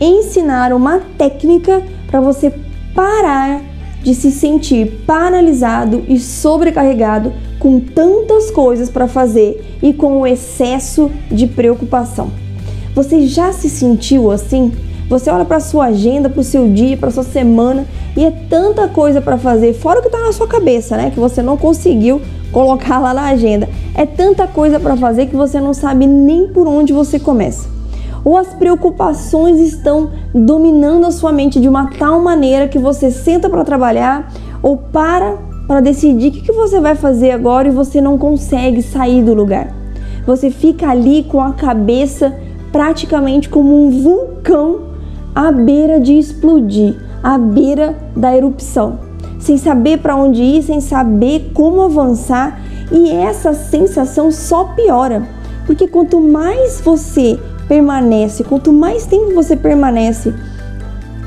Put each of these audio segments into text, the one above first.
ensinar uma técnica para você parar de se sentir paralisado e sobrecarregado com tantas coisas para fazer e com o excesso de preocupação. Você já se sentiu assim? Você olha para sua agenda, para o seu dia, para sua semana e é tanta coisa para fazer, fora o que está na sua cabeça, né? Que você não conseguiu colocar lá na agenda. É tanta coisa para fazer que você não sabe nem por onde você começa ou as preocupações estão dominando a sua mente de uma tal maneira que você senta para trabalhar ou para para decidir o que, você vai fazer agora e você não consegue sair do lugar. Você fica ali com a cabeça praticamente como um vulcão à beira de explodir, à beira da erupção, sem saber para onde ir, sem saber como avançar, e essa sensação só piora, porque quanto mais você permanece, quanto mais tempo você permanece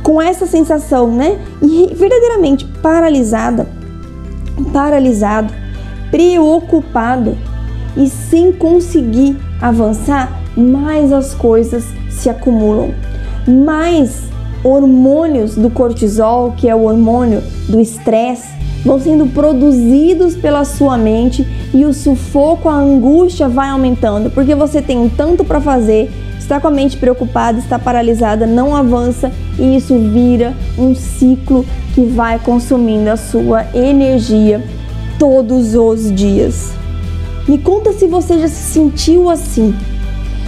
com essa sensação, né? E verdadeiramente paralisada, paralisado, preocupado e sem conseguir avançar, mais as coisas se acumulam. Mais hormônios do cortisol, que é o hormônio do estresse, vão sendo produzidos pela sua mente e o sufoco, a angústia vai aumentando, porque você tem tanto para fazer está com a mente preocupada, está paralisada, não avança e isso vira um ciclo que vai consumindo a sua energia todos os dias. Me conta se você já se sentiu assim.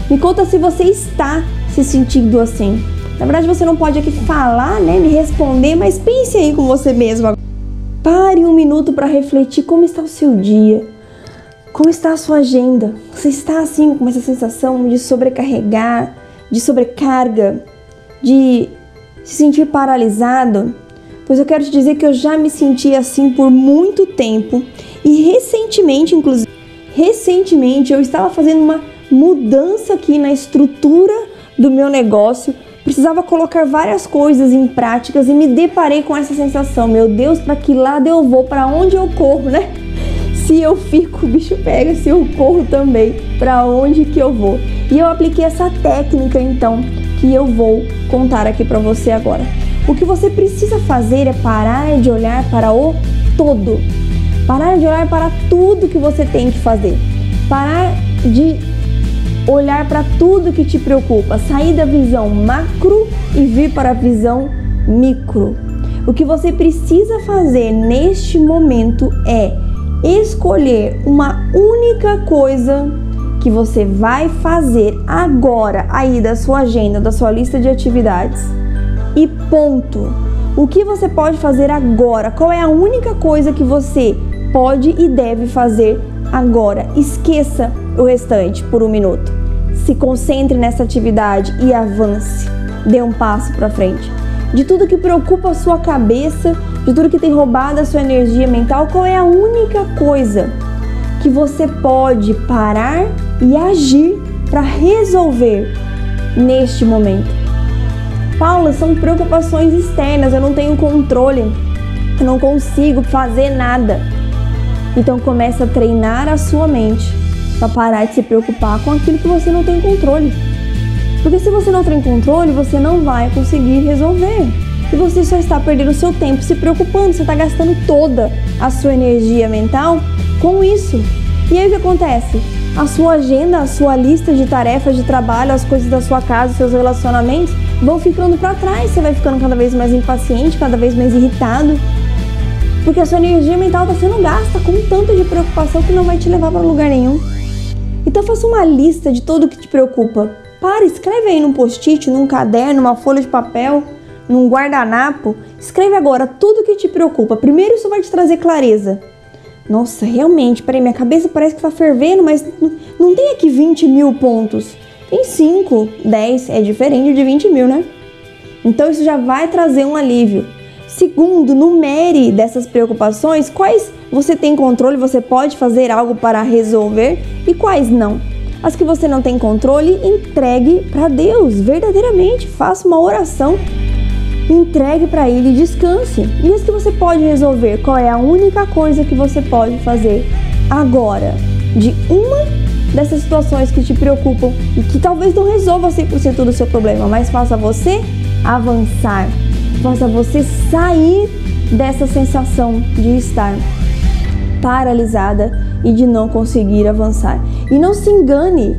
Me conta se você está se sentindo assim. Na verdade, você não pode aqui falar, né, me responder, mas pense aí com você mesmo. Pare um minuto para refletir como está o seu dia. Como está a sua agenda? Você está assim com essa sensação de sobrecarregar, de sobrecarga, de se sentir paralisado? Pois eu quero te dizer que eu já me senti assim por muito tempo e recentemente, inclusive, recentemente eu estava fazendo uma mudança aqui na estrutura do meu negócio. Precisava colocar várias coisas em práticas e me deparei com essa sensação: meu Deus, para que lado eu vou? Para onde eu corro, né? Se eu fico, o bicho pega, se eu corro também, para onde que eu vou? E eu apliquei essa técnica então que eu vou contar aqui para você agora. O que você precisa fazer é parar de olhar para o todo. Parar de olhar para tudo que você tem que fazer. Parar de olhar para tudo que te preocupa, sair da visão macro e vir para a visão micro. O que você precisa fazer neste momento é escolher uma única coisa que você vai fazer agora aí da sua agenda, da sua lista de atividades e ponto. O que você pode fazer agora? Qual é a única coisa que você pode e deve fazer agora? Esqueça o restante por um minuto. Se concentre nessa atividade e avance. Dê um passo para frente. De tudo que preocupa a sua cabeça, de tudo que tem roubado a sua energia mental, qual é a única coisa que você pode parar e agir para resolver neste momento? Paula, são preocupações externas, eu não tenho controle, eu não consigo fazer nada. Então começa a treinar a sua mente para parar de se preocupar com aquilo que você não tem controle. Porque se você não tem controle, você não vai conseguir resolver e você só está perdendo seu tempo se preocupando, você está gastando toda a sua energia mental com isso. E aí o que acontece? A sua agenda, a sua lista de tarefas de trabalho, as coisas da sua casa, seus relacionamentos vão ficando para trás. Você vai ficando cada vez mais impaciente, cada vez mais irritado, porque a sua energia mental está sendo gasta com um tanto de preocupação que não vai te levar para lugar nenhum. Então faça uma lista de tudo que te preocupa. Para, escreve aí num post-it, num caderno, numa folha de papel num guardanapo, escreve agora tudo que te preocupa. Primeiro, isso vai te trazer clareza. Nossa, realmente, peraí, minha cabeça parece que tá fervendo, mas não tem aqui 20 mil pontos. Tem 5, 10, é diferente de 20 mil, né? Então isso já vai trazer um alívio. Segundo, numere dessas preocupações quais você tem controle, você pode fazer algo para resolver e quais não. As que você não tem controle, entregue para Deus, verdadeiramente, faça uma oração, entregue para Ele e descanse. E as que você pode resolver, qual é a única coisa que você pode fazer agora? De uma dessas situações que te preocupam e que talvez não resolva 100% do seu problema, mas faça você avançar, faça você sair dessa sensação de estar paralisada e de não conseguir avançar. E não se engane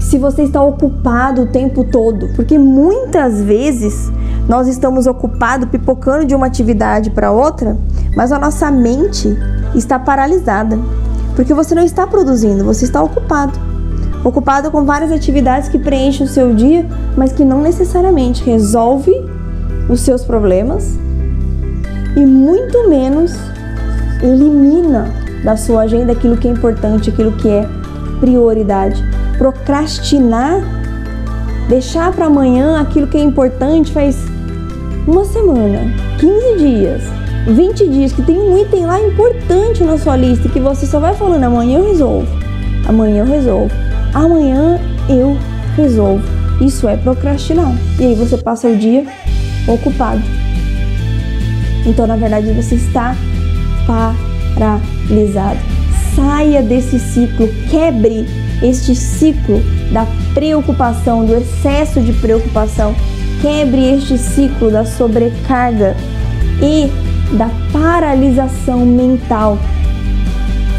se você está ocupado o tempo todo, porque muitas vezes nós estamos ocupados pipocando de uma atividade para outra, mas a nossa mente está paralisada, porque você não está produzindo, você está ocupado. Ocupado com várias atividades que preenchem o seu dia, mas que não necessariamente resolve os seus problemas e muito menos elimina da sua agenda aquilo que é importante, aquilo que é prioridade. Procrastinar, deixar para amanhã aquilo que é importante faz uma semana, 15 dias, 20 dias, que tem um item lá importante na sua lista que você só vai falando amanhã eu resolvo, amanhã eu resolvo, amanhã eu resolvo. Isso é procrastinar. E aí você passa o dia ocupado. Então, na verdade, você está paralisado. Saia desse ciclo, quebre este ciclo da preocupação, do excesso de preocupação, quebre este ciclo da sobrecarga e da paralisação mental,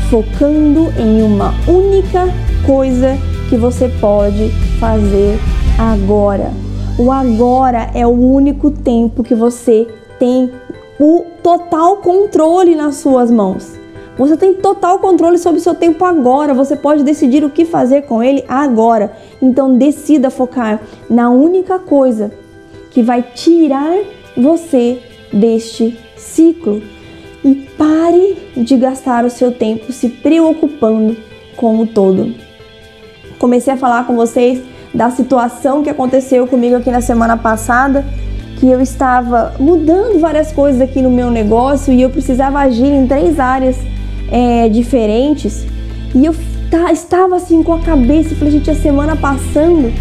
focando em uma única coisa que você pode fazer agora. O agora é o único tempo que você tem o total controle nas suas mãos. Você tem total controle sobre o seu tempo agora. Você pode decidir o que fazer com ele agora. Então decida focar na única coisa que vai tirar você deste ciclo e pare de gastar o seu tempo se preocupando com o todo. Comecei a falar com vocês da situação que aconteceu comigo aqui na semana passada que eu estava mudando várias coisas aqui no meu negócio e eu precisava agir em três áreas é, diferentes. E eu estava assim com a cabeça, falei, gente, a semana passando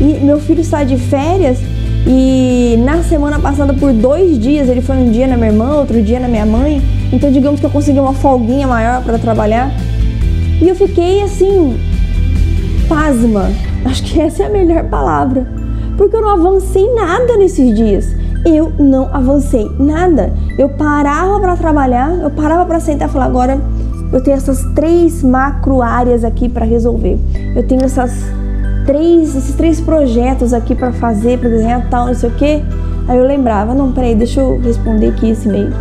e meu filho está de férias e na semana passada por dois dias, ele foi um dia na minha irmã, outro dia na minha mãe. Então digamos que eu consegui uma folguinha maior para trabalhar. E eu fiquei assim, pasma. Acho que essa é a melhor palavra porque eu não avancei nada nesses dias. Eu não avancei nada. Eu parava para trabalhar, eu parava para sentar e falar: agora eu tenho essas três macro áreas aqui para resolver. Eu tenho essas três, esses três projetos aqui para fazer, para desenhar tal, não sei o quê. Aí eu lembrava: não, peraí, deixa eu responder aqui esse e-mail.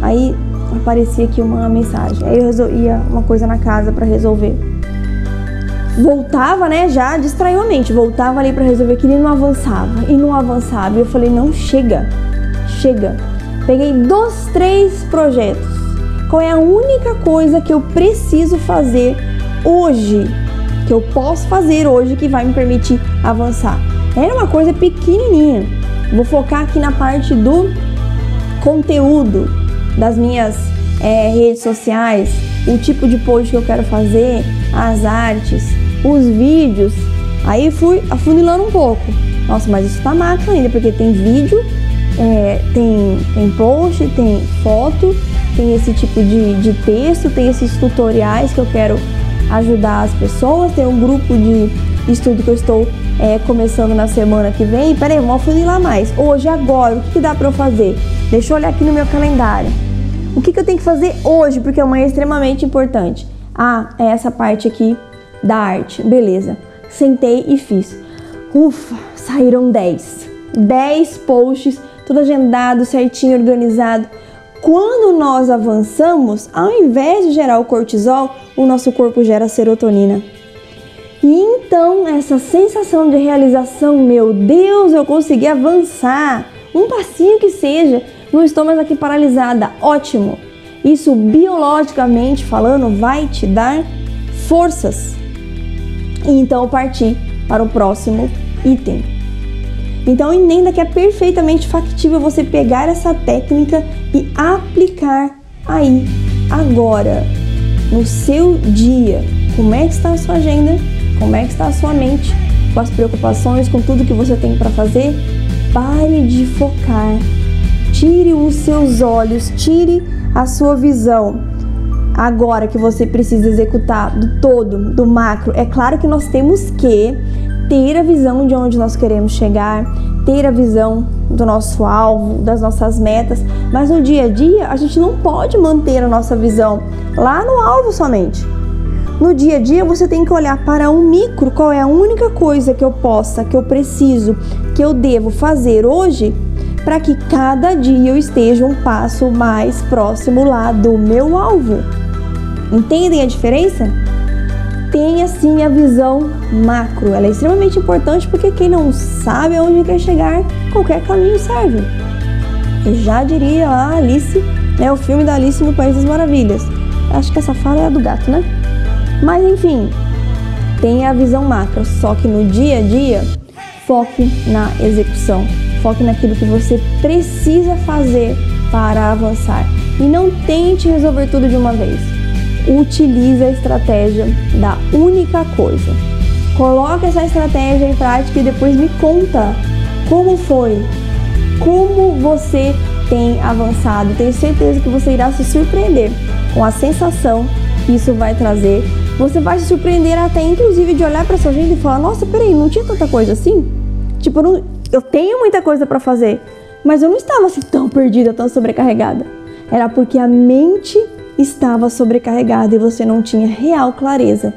Aí aparecia aqui uma mensagem. Aí eu ia uma coisa na casa para resolver voltava, né, já distraiu a mente, voltava ali para resolver aquilo e não avançava, e não avançava. E eu falei, não, chega, chega. Peguei dois, três projetos. Qual é a única coisa que eu preciso fazer hoje, que eu posso fazer hoje que vai me permitir avançar? Era uma coisa pequenininha. Vou focar aqui na parte do conteúdo das minhas é, redes sociais, o tipo de post que eu quero fazer, as artes, os vídeos. Aí fui afunilando um pouco. Nossa, mas isso tá mato ainda, porque tem vídeo, é, tem, tem post, tem foto, tem esse tipo de, de texto, tem esses tutoriais que eu quero ajudar as pessoas, tem um grupo de estudo que eu estou é, começando na semana que vem. Peraí, vamos afunilar mais. Hoje, agora, o que, que dá para eu fazer? Deixa eu olhar aqui no meu calendário. O que, que eu tenho que fazer hoje? Porque amanhã é extremamente importante. Ah, é essa parte aqui da arte. Beleza. Sentei e fiz. Ufa, saíram 10. 10 posts, tudo agendado, certinho, organizado. Quando nós avançamos, ao invés de gerar o cortisol, o nosso corpo gera serotonina. E então, essa sensação de realização, meu Deus, eu consegui avançar, um passinho que seja, não estou mais aqui paralisada, ótimo. Isso biologicamente falando vai te dar forças. E então partir para o próximo item. Então entenda que é perfeitamente factível você pegar essa técnica e aplicar aí, agora, no seu dia. Como é que está a sua agenda? Como é que está a sua mente? Com as preocupações, com tudo que você tem para fazer? Pare de focar. Tire os seus olhos, tire a sua visão. Agora que você precisa executar do todo, do macro, é claro que nós temos que ter a visão de onde nós queremos chegar, ter a visão do nosso alvo, das nossas metas, mas no dia a dia a gente não pode manter a nossa visão lá no alvo somente. No dia a dia você tem que olhar para um micro, qual é a única coisa que eu possa, que eu preciso, que eu devo fazer hoje para que cada dia eu esteja um passo mais próximo lá do meu alvo. Entendem a diferença? Tenha sim a visão macro. Ela é extremamente importante porque quem não sabe aonde quer chegar, qualquer caminho serve. Eu já diria lá Alice, né, o filme da Alice no País das Maravilhas. Acho que essa fala é a do gato, né? Mas enfim, tenha a visão macro, só que no dia a dia, foque na execução. Foque naquilo que você precisa fazer para avançar. E não tente resolver tudo de uma vez utilize a estratégia da única coisa. Coloque essa estratégia em prática e depois me conta como foi, como você tem avançado. Tenho certeza que você irá se surpreender com a sensação que isso vai trazer. Você vai se surpreender até inclusive de olhar para sua agenda e falar: "Nossa, peraí, não tinha tanta coisa assim?" Tipo, eu, não, eu tenho muita coisa para fazer, mas eu não estava assim tão perdida, tão sobrecarregada. Era porque a mente estava sobrecarregada e você não tinha real clareza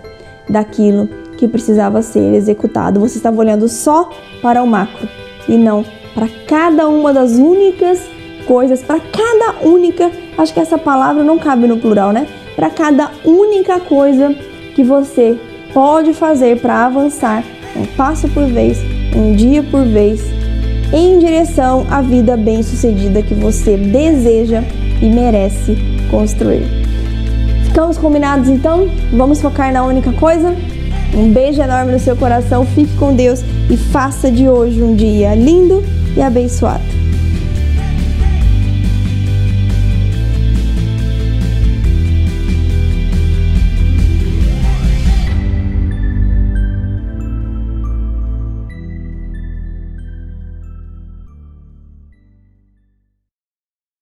daquilo que precisava ser executado. Você estava olhando só para o macro e não para cada uma das únicas coisas, para cada única, acho que essa palavra não cabe no plural, né? Para cada única coisa que você pode fazer para avançar um passo por vez, um dia por vez, em direção à vida bem-sucedida que você deseja e merece construir. Ficamos combinados então? Vamos focar na única coisa? Um beijo enorme no seu coração, fique com Deus e faça de hoje um dia lindo e abençoado.